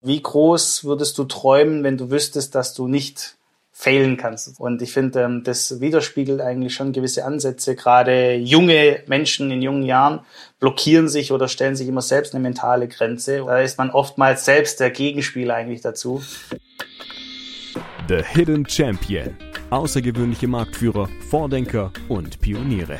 Wie groß würdest du träumen, wenn du wüsstest, dass du nicht failen kannst? Und ich finde, ähm, das widerspiegelt eigentlich schon gewisse Ansätze. Gerade junge Menschen in jungen Jahren blockieren sich oder stellen sich immer selbst eine mentale Grenze. Da ist man oftmals selbst der Gegenspieler eigentlich dazu. The Hidden Champion. Außergewöhnliche Marktführer, Vordenker und Pioniere.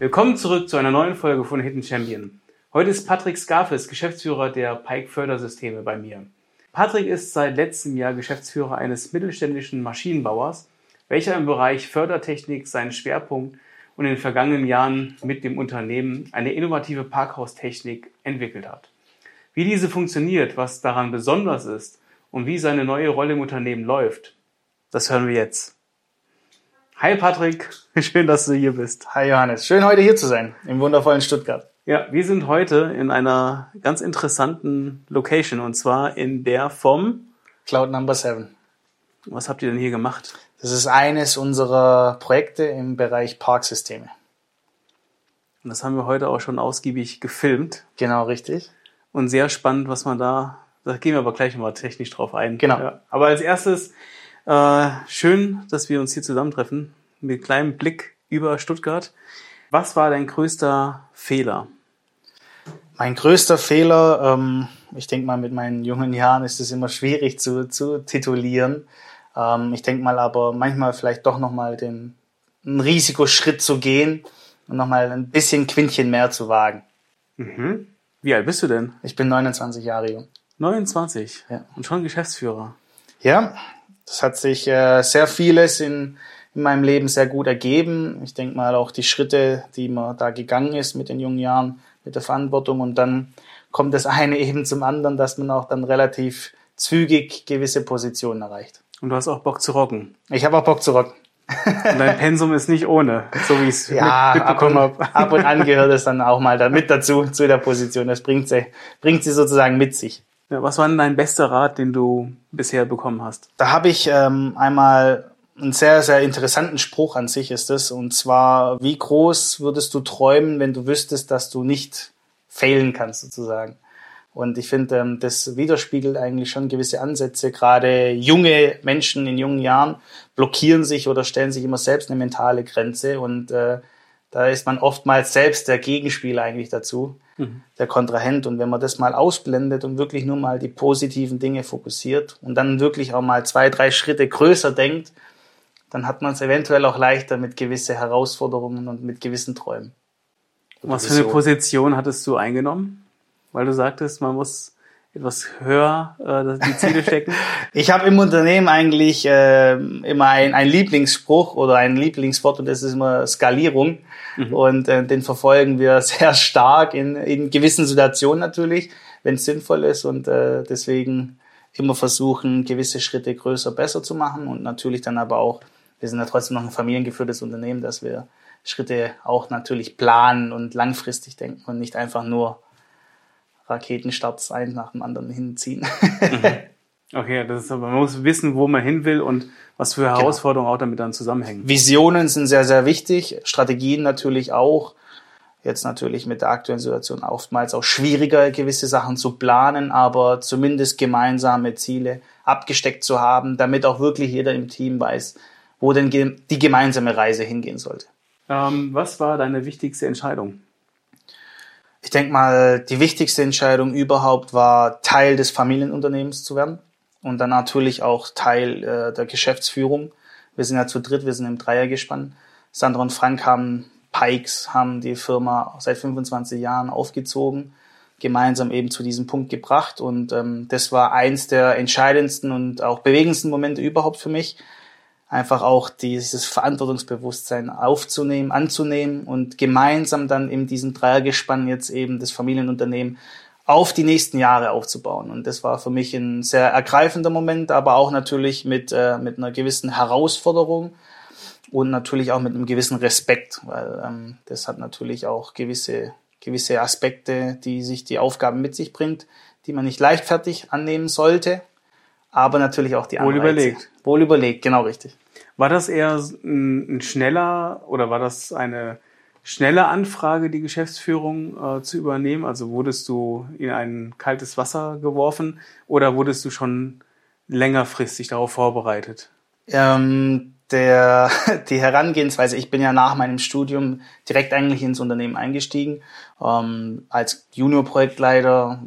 Willkommen zurück zu einer neuen Folge von Hidden Champion. Heute ist Patrick Scarfes, Geschäftsführer der Pike Fördersysteme bei mir. Patrick ist seit letztem Jahr Geschäftsführer eines mittelständischen Maschinenbauers, welcher im Bereich Fördertechnik seinen Schwerpunkt und in den vergangenen Jahren mit dem Unternehmen eine innovative Parkhaustechnik entwickelt hat. Wie diese funktioniert, was daran besonders ist und wie seine neue Rolle im Unternehmen läuft, das hören wir jetzt. Hi Patrick, schön, dass du hier bist. Hi Johannes, schön heute hier zu sein, im wundervollen Stuttgart. Ja, wir sind heute in einer ganz interessanten Location und zwar in der vom Cloud Number 7. Was habt ihr denn hier gemacht? Das ist eines unserer Projekte im Bereich Parksysteme. Und das haben wir heute auch schon ausgiebig gefilmt. Genau, richtig. Und sehr spannend, was man da, da gehen wir aber gleich nochmal technisch drauf ein. Genau. Ja. Aber als erstes, äh, schön, dass wir uns hier zusammentreffen, mit kleinem Blick über Stuttgart. Was war dein größter Fehler? Mein größter Fehler, ähm, ich denke mal, mit meinen jungen Jahren ist es immer schwierig zu, zu titulieren. Ähm, ich denke mal aber manchmal vielleicht doch nochmal den einen Risikoschritt zu gehen und nochmal ein bisschen Quintchen mehr zu wagen. Mhm. Wie alt bist du denn? Ich bin 29 Jahre jung. 29? Ja. Und schon Geschäftsführer? Ja, das hat sich äh, sehr vieles in in meinem Leben sehr gut ergeben. Ich denke mal auch die Schritte, die man da gegangen ist mit den jungen Jahren, mit der Verantwortung und dann kommt das eine eben zum anderen, dass man auch dann relativ zügig gewisse Positionen erreicht. Und du hast auch Bock zu rocken. Ich habe auch Bock zu rocken. Und dein Pensum ist nicht ohne, so wie ich es ja, mitbekommen habe. Ab und an gehört es dann auch mal da mit dazu, zu der Position. Das bringt sie, bringt sie sozusagen mit sich. Ja, was war denn dein bester Rat, den du bisher bekommen hast? Da habe ich ähm, einmal ein sehr, sehr interessanten Spruch an sich ist es. Und zwar, wie groß würdest du träumen, wenn du wüsstest, dass du nicht failen kannst, sozusagen. Und ich finde, ähm, das widerspiegelt eigentlich schon gewisse Ansätze. Gerade junge Menschen in jungen Jahren blockieren sich oder stellen sich immer selbst eine mentale Grenze. Und äh, da ist man oftmals selbst der Gegenspieler eigentlich dazu, mhm. der Kontrahent. Und wenn man das mal ausblendet und wirklich nur mal die positiven Dinge fokussiert und dann wirklich auch mal zwei, drei Schritte größer denkt, dann hat man es eventuell auch leichter mit gewissen Herausforderungen und mit gewissen Träumen. Was für eine Position hattest du eingenommen? Weil du sagtest, man muss etwas höher äh, die Ziele stecken? ich habe im Unternehmen eigentlich äh, immer ein, ein Lieblingsspruch oder ein Lieblingswort und das ist immer Skalierung. Mhm. Und äh, den verfolgen wir sehr stark in, in gewissen Situationen natürlich, wenn es sinnvoll ist. Und äh, deswegen immer versuchen, gewisse Schritte größer, besser zu machen und natürlich dann aber auch wir sind ja trotzdem noch ein familiengeführtes Unternehmen, dass wir Schritte auch natürlich planen und langfristig denken und nicht einfach nur Raketenstarts ein nach dem anderen hinziehen. Mhm. Okay, das ist aber, man muss wissen, wo man hin will und was für genau. Herausforderungen genau. auch damit dann zusammenhängen. Visionen sind sehr, sehr wichtig, Strategien natürlich auch. Jetzt natürlich mit der aktuellen Situation oftmals auch schwieriger, gewisse Sachen zu planen, aber zumindest gemeinsame Ziele abgesteckt zu haben, damit auch wirklich jeder im Team weiß, wo denn die gemeinsame Reise hingehen sollte. Ähm, was war deine wichtigste Entscheidung? Ich denke mal, die wichtigste Entscheidung überhaupt war, Teil des Familienunternehmens zu werden und dann natürlich auch Teil äh, der Geschäftsführung. Wir sind ja zu dritt, wir sind im Dreiergespann. Sandra und Frank haben Pikes, haben die Firma seit 25 Jahren aufgezogen, gemeinsam eben zu diesem Punkt gebracht und ähm, das war eins der entscheidendsten und auch bewegendsten Momente überhaupt für mich, einfach auch dieses Verantwortungsbewusstsein aufzunehmen, anzunehmen und gemeinsam dann in diesem Dreiergespann jetzt eben das Familienunternehmen auf die nächsten Jahre aufzubauen. Und das war für mich ein sehr ergreifender Moment, aber auch natürlich mit, äh, mit einer gewissen Herausforderung und natürlich auch mit einem gewissen Respekt, weil ähm, das hat natürlich auch gewisse, gewisse Aspekte, die sich die Aufgabe mit sich bringt, die man nicht leichtfertig annehmen sollte, aber natürlich auch die Wohl Anreize. überlegt. Wohl überlegt, genau richtig. War das eher ein, ein schneller oder war das eine schnelle Anfrage, die Geschäftsführung äh, zu übernehmen? Also wurdest du in ein kaltes Wasser geworfen oder wurdest du schon längerfristig darauf vorbereitet? Ähm, der, die Herangehensweise, ich bin ja nach meinem Studium direkt eigentlich ins Unternehmen eingestiegen, ähm, als Junior-Projektleiter,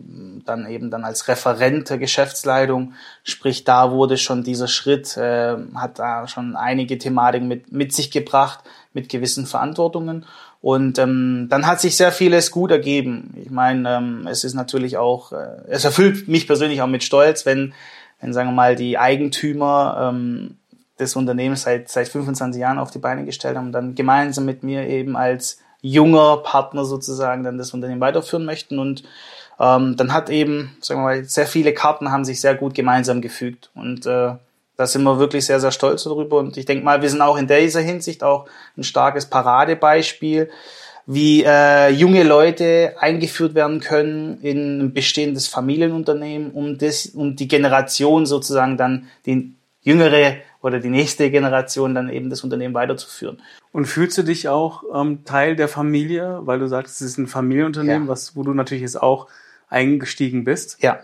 dann eben dann als Referent der Geschäftsleitung, sprich da wurde schon dieser Schritt, äh, hat da schon einige Thematiken mit, mit sich gebracht, mit gewissen Verantwortungen und ähm, dann hat sich sehr vieles gut ergeben. Ich meine, ähm, es ist natürlich auch, äh, es erfüllt mich persönlich auch mit Stolz, wenn, wenn sagen wir mal, die Eigentümer ähm, des Unternehmens seit, seit 25 Jahren auf die Beine gestellt haben und dann gemeinsam mit mir eben als junger Partner sozusagen dann das Unternehmen weiterführen möchten. Und ähm, dann hat eben, sagen wir mal, sehr viele Karten haben sich sehr gut gemeinsam gefügt. Und äh, da sind wir wirklich sehr, sehr stolz darüber. Und ich denke mal, wir sind auch in dieser Hinsicht auch ein starkes Paradebeispiel, wie äh, junge Leute eingeführt werden können in ein bestehendes Familienunternehmen, um, das, um die Generation sozusagen dann, die jüngere oder die nächste Generation dann eben das Unternehmen weiterzuführen. Und fühlst du dich auch ähm, Teil der Familie, weil du sagst, es ist ein Familienunternehmen, ja. was, wo du natürlich jetzt auch eingestiegen bist? Ja,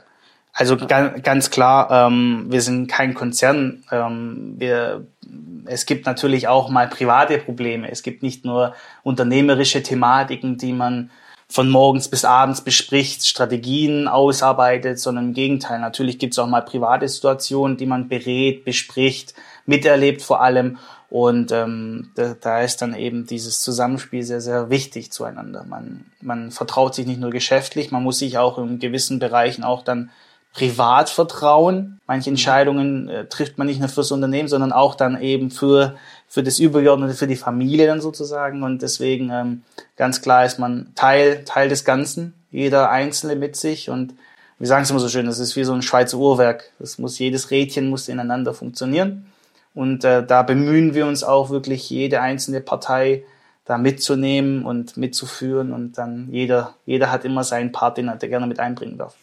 also ganz, ganz klar, ähm, wir sind kein Konzern. Ähm, wir, es gibt natürlich auch mal private Probleme. Es gibt nicht nur unternehmerische Thematiken, die man von morgens bis abends bespricht, Strategien ausarbeitet, sondern im Gegenteil. Natürlich gibt es auch mal private Situationen, die man berät, bespricht, miterlebt vor allem. Und ähm, da, da ist dann eben dieses Zusammenspiel sehr, sehr wichtig zueinander. Man, man vertraut sich nicht nur geschäftlich, man muss sich auch in gewissen Bereichen auch dann privat vertrauen. Manche Entscheidungen äh, trifft man nicht nur fürs Unternehmen, sondern auch dann eben für, für das Übergeordnete, für die Familie dann sozusagen. Und deswegen ähm, ganz klar ist man Teil, Teil des Ganzen, jeder Einzelne mit sich. Und wir sagen es immer so schön, das ist wie so ein Schweizer Uhrwerk. Das muss, jedes Rädchen muss ineinander funktionieren. Und äh, da bemühen wir uns auch wirklich, jede einzelne Partei da mitzunehmen und mitzuführen. Und dann jeder, jeder hat immer seinen Part, den er gerne mit einbringen darf.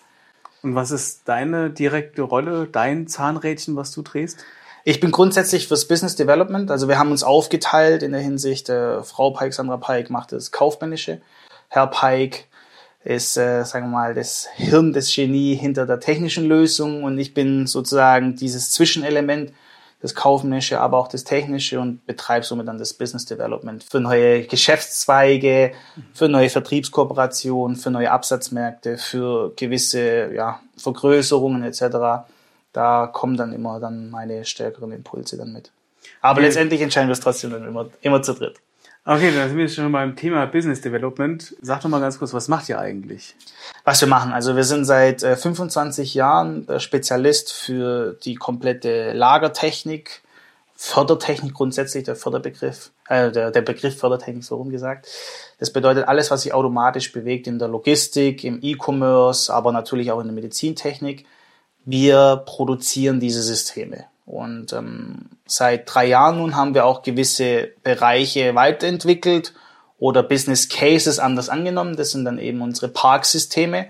Und was ist deine direkte Rolle, dein Zahnrädchen, was du drehst? Ich bin grundsätzlich fürs Business Development. Also wir haben uns aufgeteilt in der Hinsicht, äh, Frau Pike, Sandra Pike macht das Kaufmännische. Herr Pike ist, äh, sagen wir mal, das Hirn, das Genie hinter der technischen Lösung und ich bin sozusagen dieses Zwischenelement das Kaufmännische, aber auch das Technische und betreibe somit dann das Business Development für neue Geschäftszweige, für neue Vertriebskooperationen, für neue Absatzmärkte, für gewisse ja, Vergrößerungen etc. Da kommen dann immer dann meine stärkeren Impulse dann mit. Aber letztendlich entscheiden wir es trotzdem dann immer, immer zu dritt. Okay, dann sind wir schon beim Thema Business Development. Sag doch mal ganz kurz, was macht ihr eigentlich? Was wir machen, also wir sind seit äh, 25 Jahren der Spezialist für die komplette Lagertechnik, Fördertechnik grundsätzlich, der Förderbegriff, äh, der, der Begriff Fördertechnik so rum gesagt. Das bedeutet alles, was sich automatisch bewegt in der Logistik, im E-Commerce, aber natürlich auch in der Medizintechnik. Wir produzieren diese Systeme. Und ähm, seit drei Jahren nun haben wir auch gewisse Bereiche weiterentwickelt oder Business Cases anders angenommen. Das sind dann eben unsere Parksysteme,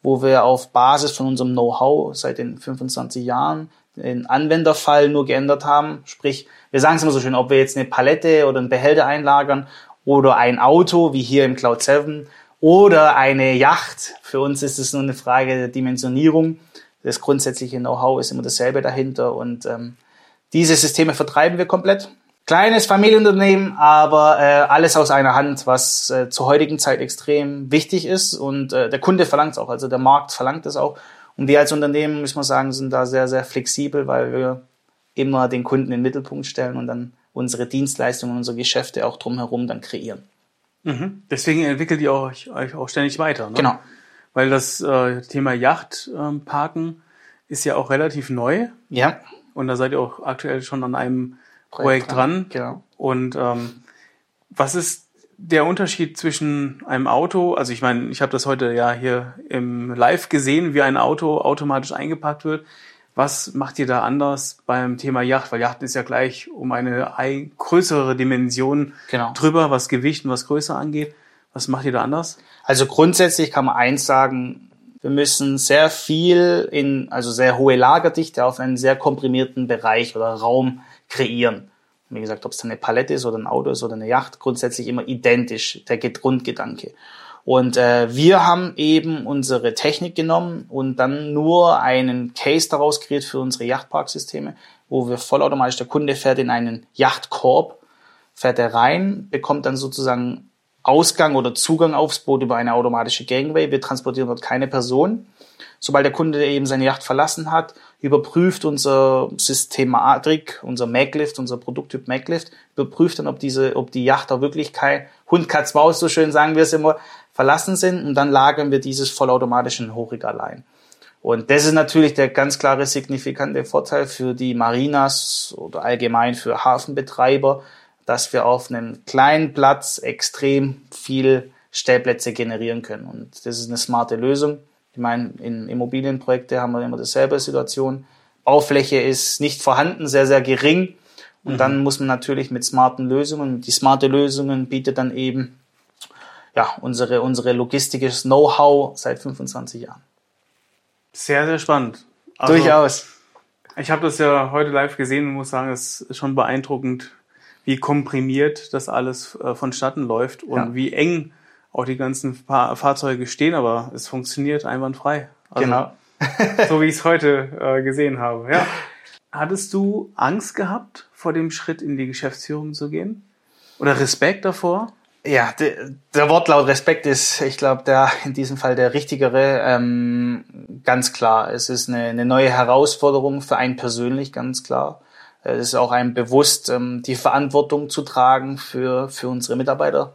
wo wir auf Basis von unserem Know-how seit den 25 Jahren den Anwenderfall nur geändert haben. Sprich, wir sagen es immer so schön, ob wir jetzt eine Palette oder einen Behälter einlagern oder ein Auto, wie hier im Cloud 7, oder eine Yacht. Für uns ist es nur eine Frage der Dimensionierung das grundsätzliche Know-how ist immer dasselbe dahinter und ähm, diese Systeme vertreiben wir komplett. Kleines Familienunternehmen, aber äh, alles aus einer Hand, was äh, zur heutigen Zeit extrem wichtig ist und äh, der Kunde verlangt es auch, also der Markt verlangt es auch. Und wir als Unternehmen, muss man sagen, sind da sehr, sehr flexibel, weil wir immer den Kunden in den Mittelpunkt stellen und dann unsere Dienstleistungen, unsere Geschäfte auch drumherum dann kreieren. Mhm. Deswegen entwickelt ihr euch, euch auch ständig weiter. Ne? Genau weil das äh, Thema Yachtparken ähm, ist ja auch relativ neu. Ja. Und da seid ihr auch aktuell schon an einem Projekt, Projekt dran. Genau. Und ähm, was ist der Unterschied zwischen einem Auto, also ich meine, ich habe das heute ja hier im Live gesehen, wie ein Auto automatisch eingepackt wird. Was macht ihr da anders beim Thema Yacht? Weil Yacht ist ja gleich um eine größere Dimension genau. drüber, was Gewicht und was Größe angeht. Was macht ihr da anders? Also grundsätzlich kann man eins sagen, wir müssen sehr viel in, also sehr hohe Lagerdichte auf einen sehr komprimierten Bereich oder Raum kreieren. Wie gesagt, ob es dann eine Palette ist oder ein Auto ist oder eine Yacht, grundsätzlich immer identisch, der Grundgedanke. Und äh, wir haben eben unsere Technik genommen und dann nur einen Case daraus kreiert für unsere Yachtparksysteme, wo wir vollautomatisch, der Kunde fährt in einen Yachtkorb, fährt er rein, bekommt dann sozusagen Ausgang oder Zugang aufs Boot über eine automatische Gangway. Wir transportieren dort keine Person. Sobald der Kunde eben seine Yacht verlassen hat, überprüft unser Systematik, unser Maglift, unser Produkttyp Maglift, überprüft dann, ob diese, ob die Yacht auch wirklich kein Hund, Katz, Maus, so schön sagen wir es immer, verlassen sind und dann lagern wir dieses vollautomatisch in Hochregal ein. Und das ist natürlich der ganz klare signifikante Vorteil für die Marinas oder allgemein für Hafenbetreiber, dass wir auf einem kleinen Platz extrem viel Stellplätze generieren können. Und das ist eine smarte Lösung. Ich meine, in Immobilienprojekte haben wir immer dieselbe Situation. Baufläche ist nicht vorhanden, sehr, sehr gering. Und mhm. dann muss man natürlich mit smarten Lösungen, die smarte Lösungen bietet dann eben ja, unsere, unsere logistisches Know-how seit 25 Jahren. Sehr, sehr spannend. Also, Durchaus. Ich habe das ja heute live gesehen und muss sagen, es ist schon beeindruckend, wie komprimiert das alles äh, vonstatten läuft und ja. wie eng auch die ganzen Fahr Fahrzeuge stehen, aber es funktioniert einwandfrei. Also, genau. so wie ich es heute äh, gesehen habe. Ja. Hattest du Angst gehabt, vor dem Schritt in die Geschäftsführung zu gehen? Oder Respekt davor? Ja, de, der Wortlaut Respekt ist, ich glaube, der in diesem Fall der richtigere. Ähm, ganz klar, es ist eine, eine neue Herausforderung für einen persönlich, ganz klar. Es ist auch einem bewusst, ähm, die Verantwortung zu tragen für, für unsere Mitarbeiter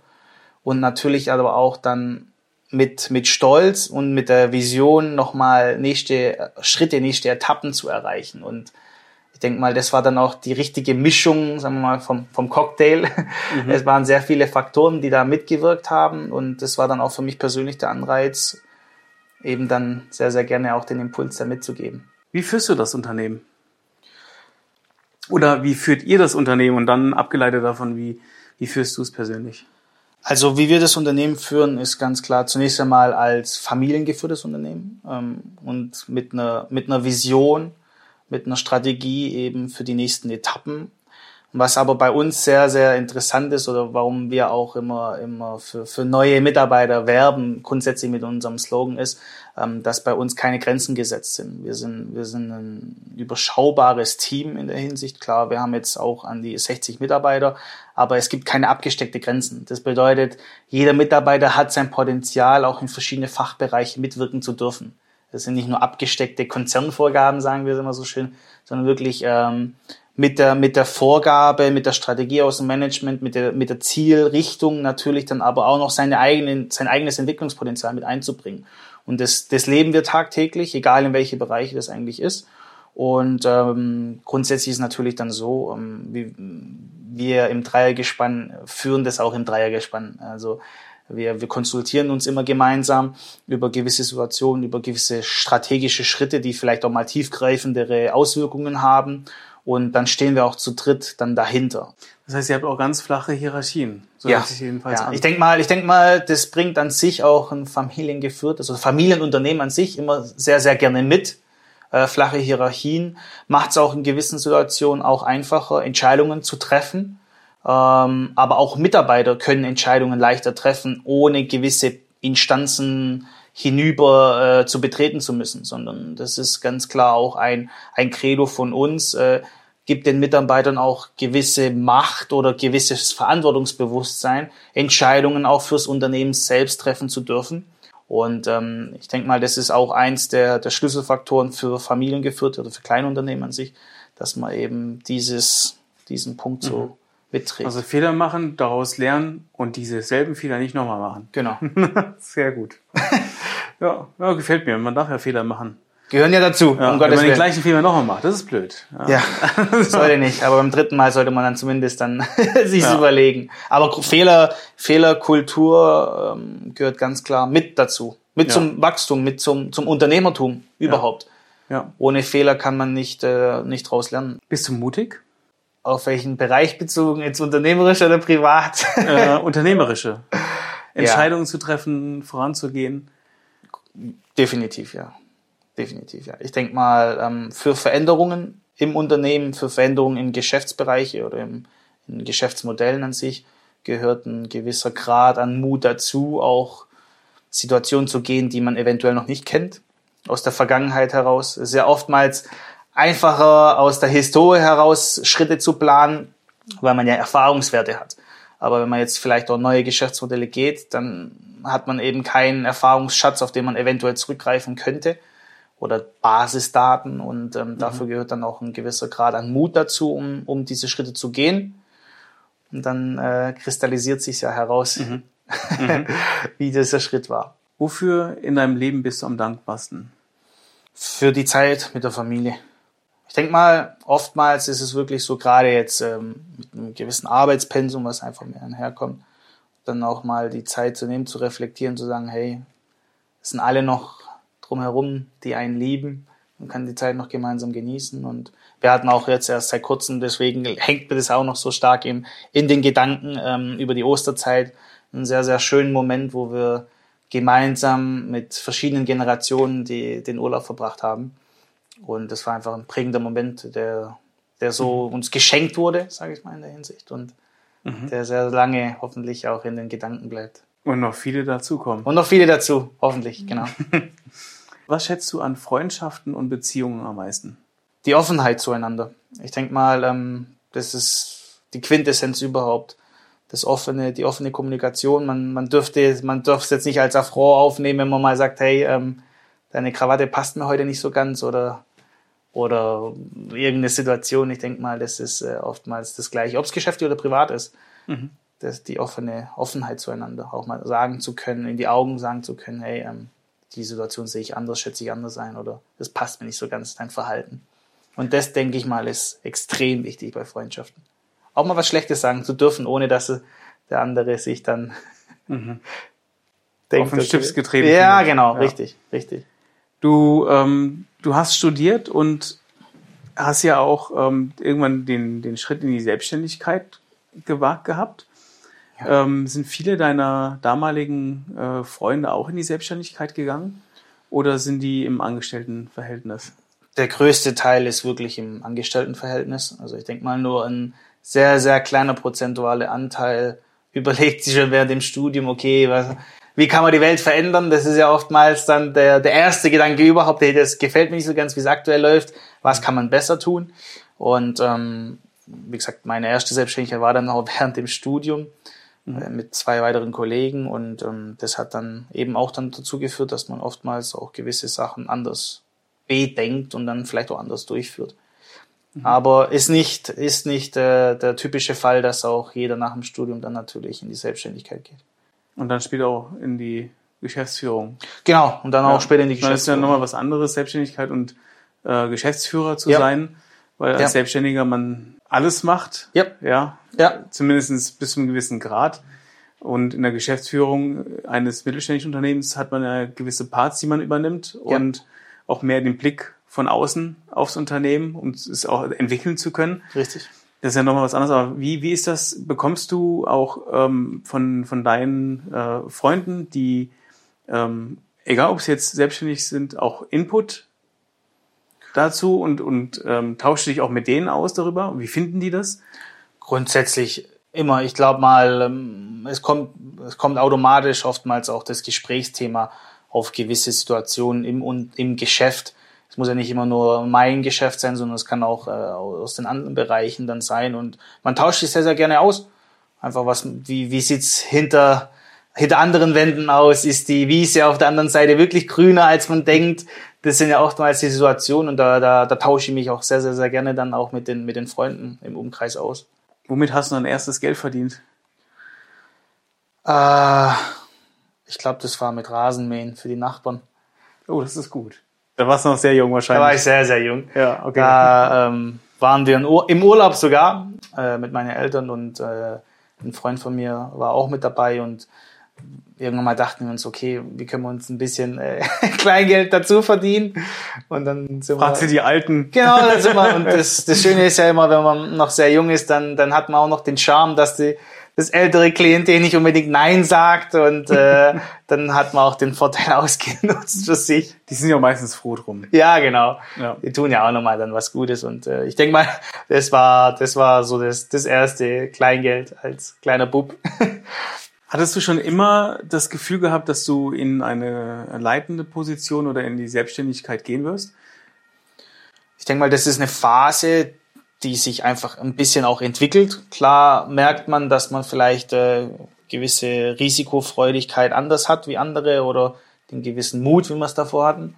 und natürlich aber auch dann mit, mit Stolz und mit der Vision nochmal nächste Schritte, nächste Etappen zu erreichen. Und ich denke mal, das war dann auch die richtige Mischung, sagen wir mal, vom, vom Cocktail. Mhm. Es waren sehr viele Faktoren, die da mitgewirkt haben und das war dann auch für mich persönlich der Anreiz, eben dann sehr, sehr gerne auch den Impuls da mitzugeben. Wie führst du das Unternehmen? Oder wie führt ihr das Unternehmen und dann abgeleitet davon, wie, wie führst du es persönlich? Also wie wir das Unternehmen führen, ist ganz klar zunächst einmal als familiengeführtes Unternehmen ähm, und mit einer, mit einer Vision, mit einer Strategie eben für die nächsten Etappen. Was aber bei uns sehr, sehr interessant ist oder warum wir auch immer, immer für, für neue Mitarbeiter werben, grundsätzlich mit unserem Slogan ist, ähm, dass bei uns keine Grenzen gesetzt sind. Wir sind, wir sind ein überschaubares Team in der Hinsicht. Klar, wir haben jetzt auch an die 60 Mitarbeiter, aber es gibt keine abgesteckte Grenzen. Das bedeutet, jeder Mitarbeiter hat sein Potenzial, auch in verschiedene Fachbereiche mitwirken zu dürfen. Das sind nicht nur abgesteckte Konzernvorgaben, sagen wir es immer so schön, sondern wirklich ähm, mit der, mit der Vorgabe, mit der Strategie aus dem Management, mit der, mit der Zielrichtung natürlich dann aber auch noch seine eigenen, sein eigenes Entwicklungspotenzial mit einzubringen. Und das, das leben wir tagtäglich, egal in welche Bereiche das eigentlich ist. Und ähm, grundsätzlich ist natürlich dann so, ähm, wie, wir im Dreiergespann führen das auch im Dreiergespann. Also wir, wir konsultieren uns immer gemeinsam über gewisse Situationen, über gewisse strategische Schritte, die vielleicht auch mal tiefgreifendere Auswirkungen haben. Und dann stehen wir auch zu dritt dann dahinter. Das heißt, ihr habt auch ganz flache Hierarchien. So ja, jedenfalls ja. An. ich denke mal, ich denke mal, das bringt an sich auch ein familiengeführtes, also Familienunternehmen an sich immer sehr, sehr gerne mit. Äh, flache Hierarchien macht es auch in gewissen Situationen auch einfacher, Entscheidungen zu treffen ähm, aber auch Mitarbeiter können Entscheidungen leichter treffen, ohne gewisse Instanzen hinüber äh, zu betreten zu müssen, sondern das ist ganz klar auch ein, ein Credo von uns, äh, gibt den Mitarbeitern auch gewisse Macht oder gewisses Verantwortungsbewusstsein, Entscheidungen auch fürs Unternehmen selbst treffen zu dürfen. Und ähm, ich denke mal, das ist auch eins der, der Schlüsselfaktoren für Familiengeführte oder für Kleinunternehmen an sich, dass man eben dieses, diesen Punkt so mhm mitträgt. Also Fehler machen, daraus lernen und diese selben Fehler nicht nochmal machen. Genau. Sehr gut. ja, ja, gefällt mir. Man darf ja Fehler machen. Gehören ja dazu. Ja, um wenn man den gleichen Fehler nochmal macht, das ist blöd. Ja, ja sollte nicht. Aber beim dritten Mal sollte man dann zumindest dann sich ja. überlegen. Aber Fehler, Fehlerkultur ähm, gehört ganz klar mit dazu. Mit zum Wachstum, mit zum, zum Unternehmertum überhaupt. Ja. Ohne Fehler kann man nicht, äh, nicht draus lernen. Bist du mutig? Auf welchen Bereich bezogen? Jetzt unternehmerisch oder privat? Äh, unternehmerische. Entscheidungen zu treffen, voranzugehen. Definitiv, ja. Definitiv, ja. Ich denke mal, ähm, für Veränderungen im Unternehmen, für Veränderungen in Geschäftsbereiche oder im, in Geschäftsmodellen an sich gehört ein gewisser Grad an Mut dazu, auch Situationen zu gehen, die man eventuell noch nicht kennt, aus der Vergangenheit heraus. Es ist ja oftmals einfacher, aus der Historie heraus Schritte zu planen, weil man ja Erfahrungswerte hat. Aber wenn man jetzt vielleicht auch neue Geschäftsmodelle geht, dann hat man eben keinen Erfahrungsschatz, auf den man eventuell zurückgreifen könnte oder Basisdaten und ähm, mhm. dafür gehört dann auch ein gewisser Grad an Mut dazu, um, um diese Schritte zu gehen. Und dann äh, kristallisiert sich ja heraus, mhm. Mhm. wie dieser Schritt war. Wofür in deinem Leben bist du am dankbarsten? Für die Zeit mit der Familie. Ich denke mal, oftmals ist es wirklich so, gerade jetzt ähm, mit einem gewissen Arbeitspensum, was einfach mehr herkommt, dann auch mal die Zeit zu nehmen, zu reflektieren, zu sagen, hey, es sind alle noch drumherum, die einen lieben. Man kann die Zeit noch gemeinsam genießen. Und wir hatten auch jetzt erst seit kurzem, deswegen hängt mir das auch noch so stark im, in den Gedanken ähm, über die Osterzeit, einen sehr, sehr schönen Moment, wo wir gemeinsam mit verschiedenen Generationen die, den Urlaub verbracht haben. Und das war einfach ein prägender Moment, der, der so mhm. uns geschenkt wurde, sage ich mal in der Hinsicht. Und mhm. der sehr lange hoffentlich auch in den Gedanken bleibt. Und noch viele dazukommen. Und noch viele dazu, hoffentlich, genau. Was schätzt du an Freundschaften und Beziehungen am meisten? Die Offenheit zueinander. Ich denke mal, ähm, das ist die Quintessenz überhaupt. Das offene, die offene Kommunikation. Man, man dürfte, man dürfte es jetzt nicht als Affront aufnehmen, wenn man mal sagt, hey, ähm, deine Krawatte passt mir heute nicht so ganz oder oder irgendeine Situation. Ich denke mal, das ist äh, oftmals das Gleiche, ob es geschäftlich oder privat ist. Mhm. Das, die offene Offenheit zueinander, auch mal sagen zu können, in die Augen sagen zu können, hey, ähm, die Situation sehe ich anders, schätze ich anders ein oder das passt mir nicht so ganz, dein Verhalten. Und das, denke ich mal, ist extrem wichtig bei Freundschaften. Auch mal was Schlechtes sagen zu dürfen, ohne dass der andere sich dann mhm. denkt. Auf den Stips getrieben. Ja, genau, ja. richtig, richtig. Du, ähm, du hast studiert und hast ja auch ähm, irgendwann den, den Schritt in die Selbstständigkeit gewagt gehabt. Ja. Ähm, sind viele deiner damaligen äh, Freunde auch in die Selbstständigkeit gegangen oder sind die im Angestelltenverhältnis? Der größte Teil ist wirklich im Angestelltenverhältnis. Also ich denke mal nur ein sehr, sehr kleiner prozentualer Anteil überlegt sich schon während dem Studium, okay, was, wie kann man die Welt verändern? Das ist ja oftmals dann der, der erste Gedanke überhaupt, hey, das gefällt mir nicht so ganz, wie es aktuell läuft. Was kann man besser tun? Und ähm, wie gesagt, meine erste Selbstständigkeit war dann auch während dem Studium mhm. äh, mit zwei weiteren Kollegen und ähm, das hat dann eben auch dann dazu geführt, dass man oftmals auch gewisse Sachen anders bedenkt und dann vielleicht auch anders durchführt. Mhm. Aber ist nicht, ist nicht äh, der typische Fall, dass auch jeder nach dem Studium dann natürlich in die Selbstständigkeit geht. Und dann später auch in die Geschäftsführung. Genau, und dann ja. auch später in die Geschäftsführung. Das ist ja nochmal was anderes, Selbstständigkeit und äh, Geschäftsführer zu ja. sein, weil als ja. Selbstständiger man alles macht. Ja. Ja. ja. Zumindest bis zu einem gewissen Grad. Und in der Geschäftsführung eines mittelständischen Unternehmens hat man ja gewisse Parts, die man übernimmt und auch mehr den Blick von außen aufs Unternehmen, um es auch entwickeln zu können. Richtig. Das ist ja nochmal was anderes, aber wie, wie ist das? Bekommst du auch ähm, von, von deinen äh, Freunden, die, ähm, egal ob sie jetzt selbstständig sind, auch Input dazu und, und ähm, tauschst du dich auch mit denen aus darüber? Wie finden die das? Grundsätzlich immer. Ich glaube mal, ähm, es kommt, es kommt automatisch oftmals auch das Gesprächsthema auf gewisse Situationen im, im Geschäft es muss ja nicht immer nur mein Geschäft sein, sondern es kann auch äh, aus den anderen Bereichen dann sein. Und man tauscht sich sehr, sehr gerne aus. Einfach was, wie, wie sieht's hinter, hinter anderen Wänden aus? Ist die Wiese auf der anderen Seite wirklich grüner, als man denkt? Das sind ja oftmals die Situationen und da, da, da tausche ich mich auch sehr, sehr, sehr gerne dann auch mit den, mit den Freunden im Umkreis aus. Womit hast du dein erstes Geld verdient? Äh, ich glaube, das war mit Rasenmähen für die Nachbarn. Oh, das ist gut. Da warst du noch sehr jung wahrscheinlich. Da war ich sehr, sehr jung. Ja, okay. Da ähm, waren wir im Urlaub sogar äh, mit meinen Eltern und äh, ein Freund von mir war auch mit dabei und irgendwann mal dachten wir uns, okay, wie können wir uns ein bisschen äh, Kleingeld dazu verdienen? Und dann sind Fragt wir. die Alten. Genau, dann sind wir. Und das, das Schöne ist ja immer, wenn man noch sehr jung ist, dann, dann hat man auch noch den Charme, dass die, das ältere Klientel nicht unbedingt Nein sagt und äh, dann hat man auch den Vorteil ausgenutzt für sich. Die sind ja meistens froh drum. Ja, genau. Ja. Die tun ja auch nochmal dann was Gutes und äh, ich denke mal, das war, das war so das, das erste Kleingeld als kleiner Bub. Hattest du schon immer das Gefühl gehabt, dass du in eine leitende Position oder in die Selbstständigkeit gehen wirst? Ich denke mal, das ist eine Phase, die sich einfach ein bisschen auch entwickelt. Klar merkt man, dass man vielleicht äh, gewisse Risikofreudigkeit anders hat wie andere oder den gewissen Mut, wie wir es davor hatten.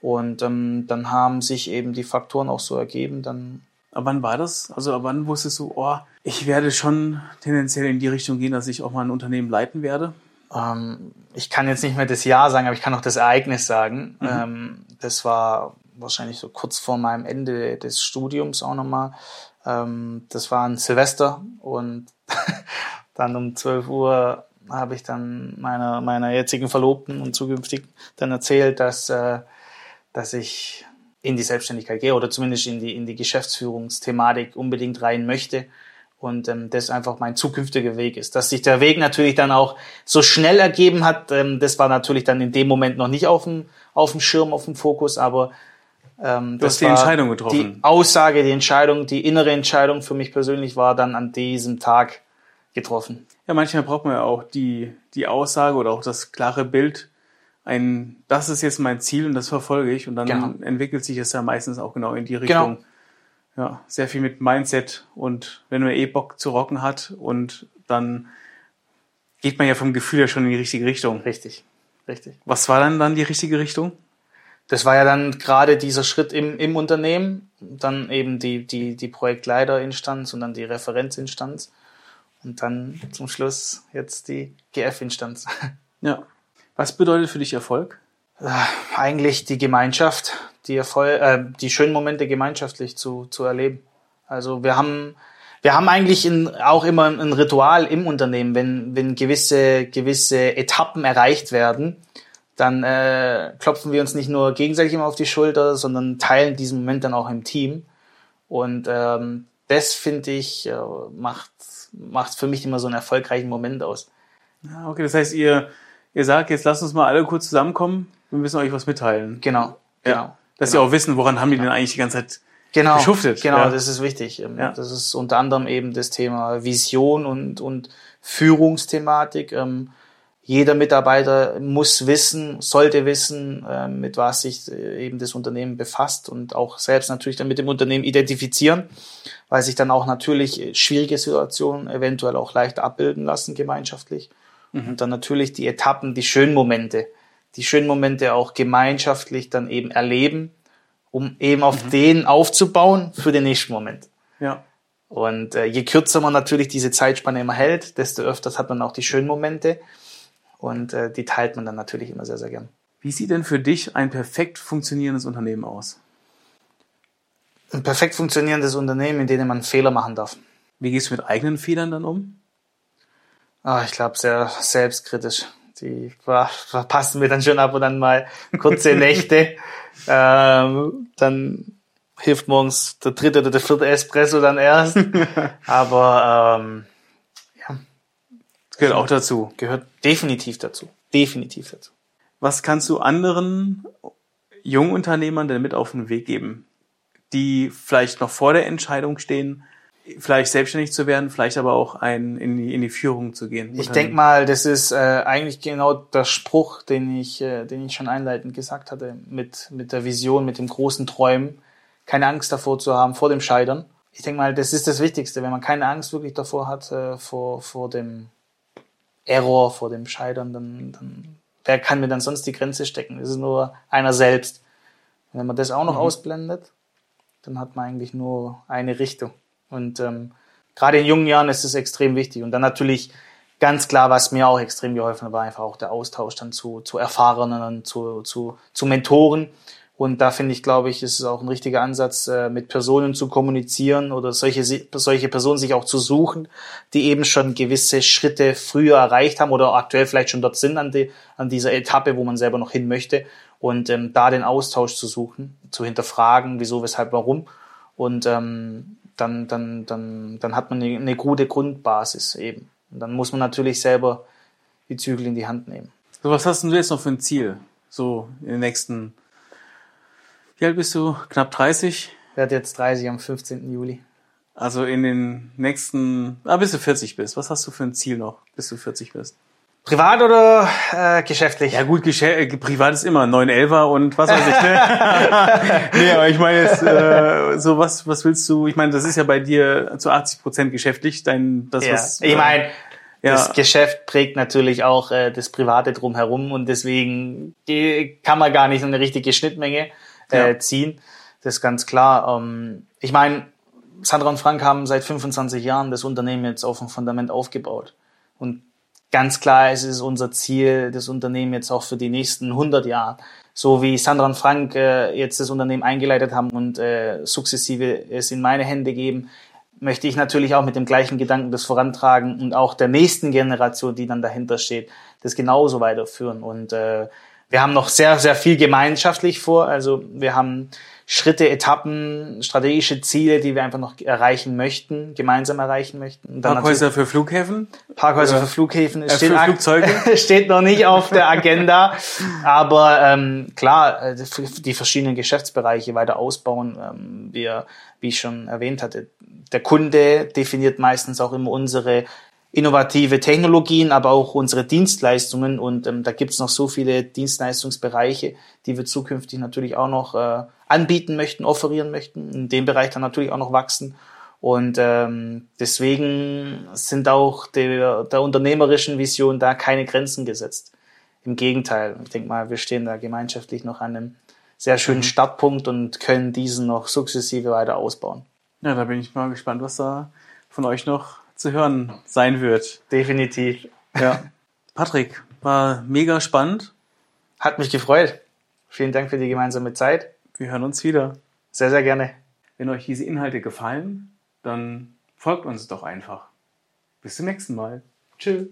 Und ähm, dann haben sich eben die Faktoren auch so ergeben. Dann Aber wann war das? Also ab wann wusstest du, oh, ich werde schon tendenziell in die Richtung gehen, dass ich auch mal ein Unternehmen leiten werde? ähm, ich kann jetzt nicht mehr das Jahr sagen, aber ich kann auch das Ereignis sagen. Ähm, das war wahrscheinlich so kurz vor meinem Ende des Studiums auch nochmal. Ähm, das war ein Silvester und dann um 12 Uhr habe ich dann meiner, meiner jetzigen Verlobten und zukünftig dann erzählt, dass, äh, dass ich in die Selbstständigkeit gehe oder zumindest in die, in die Geschäftsführungsthematik unbedingt rein möchte und ähm, das einfach mein zukünftiger Weg ist. Dass sich der Weg natürlich dann auch so schnell ergeben hat, ähm, das war natürlich dann in dem Moment noch nicht auf dem, auf dem Schirm, auf dem Fokus, aber ähm, Du hast die Entscheidung getroffen. Die Aussage, die Entscheidung, die innere Entscheidung für mich persönlich war dann an diesem Tag getroffen. Ja, manchmal braucht man ja auch die, die Aussage oder auch das klare Bild, ein, das ist jetzt mein Ziel und das verfolge ich und dann Genau. entwickelt sich es ja meistens auch genau in die Richtung. Ja, sehr viel mit Mindset und wenn man eh Bock zu rocken hat und dann geht man ja vom Gefühl ja schon in die richtige Richtung. Richtig, richtig. Was war dann dann die richtige Richtung? Das war ja dann gerade dieser Schritt im, im Unternehmen, dann eben die, die, die Projektleiterinstanz und dann die Referenzinstanz und dann zum Schluss jetzt die GF-Instanz. Ja. Was bedeutet für dich Erfolg? Äh, Eigentlich die Gemeinschaft, die, Erfol äh, die schönen Momente gemeinschaftlich zu, zu erleben. Also wir haben, wir haben eigentlich in, auch immer ein Ritual im Unternehmen, wenn, wenn gewisse, gewisse Etappen erreicht werden, dann äh, klopfen wir uns nicht nur gegenseitig immer auf die Schulter, sondern teilen diesen Moment dann auch im Team. Und ähm, das finde ich äh, macht macht für mich immer so einen erfolgreichen Moment aus. Ja, okay, das heißt, ihr, ihr sagt, jetzt lasst uns mal alle kurz zusammenkommen, wir müssen euch was mitteilen. Genau, genau. Dass genau. sie auch wissen, woran haben die denn eigentlich die ganze Zeit genau, geschuftet. Genau, Ja. das ist wichtig. Ähm, Ja. Das ist unter anderem eben das Thema Vision und, und Führungsthematik. Ähm, Jeder Mitarbeiter muss wissen, sollte wissen, äh, mit was sich äh, eben das Unternehmen befasst und auch selbst natürlich dann mit dem Unternehmen identifizieren, weil sich dann auch natürlich äh, schwierige Situationen eventuell auch leicht abbilden lassen gemeinschaftlich. Und dann natürlich die Etappen, die schönen Momente, die schönen Momente auch gemeinschaftlich dann eben erleben, um eben auf den aufzubauen für den nächsten Moment. Ja. Und äh, je kürzer man natürlich diese Zeitspanne immer hält, desto öfters hat man auch die schönen Momente. Und äh, die teilt man dann natürlich immer sehr, sehr gern. Wie sieht denn für dich ein perfekt funktionierendes Unternehmen aus? Ein perfekt funktionierendes Unternehmen, in dem man Fehler machen darf. Wie gehst du mit eigenen Fehlern dann um? Ah, ich glaube, sehr selbstkritisch. Die ver- verpassen mir dann schon ab und an mal kurze Nächte. Ähm, dann hilft morgens der dritte oder der vierte Espresso dann erst. Aber ähm, Gehört auch dazu. gehört definitiv dazu. Definitiv dazu. Was kannst du anderen Jungunternehmern denn mit auf den Weg geben, die vielleicht noch vor der Entscheidung stehen, vielleicht selbstständig zu werden, vielleicht aber auch ein, in, die, in die Führung zu gehen? Ich denke mal, das ist äh, eigentlich genau der Spruch, den ich, äh, den ich schon einleitend gesagt hatte, mit, mit der Vision, mit dem großen Träumen, keine Angst davor zu haben, vor dem Scheitern. Ich denke mal, das ist das Wichtigste, wenn man keine Angst wirklich davor hat, äh, vor, vor dem Error, vor dem Scheitern, dann, dann wer kann mir dann sonst die Grenze stecken? Es ist nur einer selbst. Wenn man das auch noch ausblendet, dann hat man eigentlich nur eine Richtung. Und ähm, gerade in jungen Jahren ist es extrem wichtig. Und dann natürlich ganz klar, was mir auch extrem geholfen hat, war einfach auch der Austausch dann zu, zu Erfahrenen, zu, zu, zu Mentoren. Und da finde ich, glaube ich, ist es auch ein richtiger Ansatz, äh, mit Personen zu kommunizieren oder solche, solche Personen sich auch zu suchen, die eben schon gewisse Schritte früher erreicht haben oder aktuell vielleicht schon dort sind an, die, an dieser Etappe, wo man selber noch hin möchte. Und ähm, da den Austausch zu suchen, zu hinterfragen, wieso, weshalb, warum. Und ähm, dann, dann, dann, dann hat man eine, gute Grundbasis eben. Und dann muss man natürlich selber die Zügel in die Hand nehmen. So, was hast du jetzt noch für ein Ziel? So in den nächsten, wie alt bist du? Knapp 30? Ich werde jetzt 30 am 15. Juli. Also in den nächsten, ah, bis du 40 bist. Was hast du für ein Ziel noch, bis du 40 bist? Privat oder äh, geschäftlich? Ja gut, Geschä äh, privat ist immer 911er und was weiß ich. Ne? nee, aber ich meine jetzt, äh, so was, was willst du? Ich meine, das ist ja bei dir zu 80 Prozent geschäftlich. Dein, das ja. was. Ich meine, ja. das Geschäft prägt natürlich auch äh, das Private drumherum und deswegen die, kann man gar nicht so eine richtige Schnittmenge äh, Ja. ziehen. Das ist ganz klar. Ähm, ich meine, Sandra und Frank haben seit 25 Jahren das Unternehmen jetzt auf dem Fundament aufgebaut. Und ganz klar ist es unser Ziel, das Unternehmen jetzt auch für die nächsten 100 Jahre, so wie Sandra und Frank äh, jetzt das Unternehmen eingeleitet haben und äh, sukzessive es in meine Hände geben, möchte ich natürlich auch mit dem gleichen Gedanken das vorantragen und auch der nächsten Generation, die dann dahinter steht, das genauso weiterführen. Und äh, wir haben noch sehr, sehr viel gemeinschaftlich vor. Also wir haben Schritte, Etappen, strategische Ziele, die wir einfach noch erreichen möchten, gemeinsam erreichen möchten. Parkhäuser für Flughäfen? Parkhäuser Oder- für Flughäfen Äh, steht, für Flugzeuge? steht noch nicht auf der Agenda. Aber ähm, klar, äh, die verschiedenen Geschäftsbereiche weiter ausbauen. Ähm, wir, wie ich schon erwähnt hatte, der Kunde definiert meistens auch immer unsere innovative Technologien, aber auch unsere Dienstleistungen. Und ähm, da gibt's noch so viele Dienstleistungsbereiche, die wir zukünftig natürlich auch noch äh, anbieten möchten, offerieren möchten. In dem Bereich dann natürlich auch noch wachsen. Und ähm, deswegen sind auch der, der unternehmerischen Vision da keine Grenzen gesetzt. Im Gegenteil, ich denke mal, wir stehen da gemeinschaftlich noch an einem sehr schönen Startpunkt und können diesen noch sukzessive weiter ausbauen. Ja, da bin ich mal gespannt, was da von euch noch zu hören sein wird. Definitiv. Ja. Patrick, war mega spannend. Hat mich gefreut. Vielen Dank für die gemeinsame Zeit. Wir hören uns wieder. Sehr, sehr gerne. Wenn euch diese Inhalte gefallen, dann folgt uns doch einfach. Bis zum nächsten Mal. Tschüss.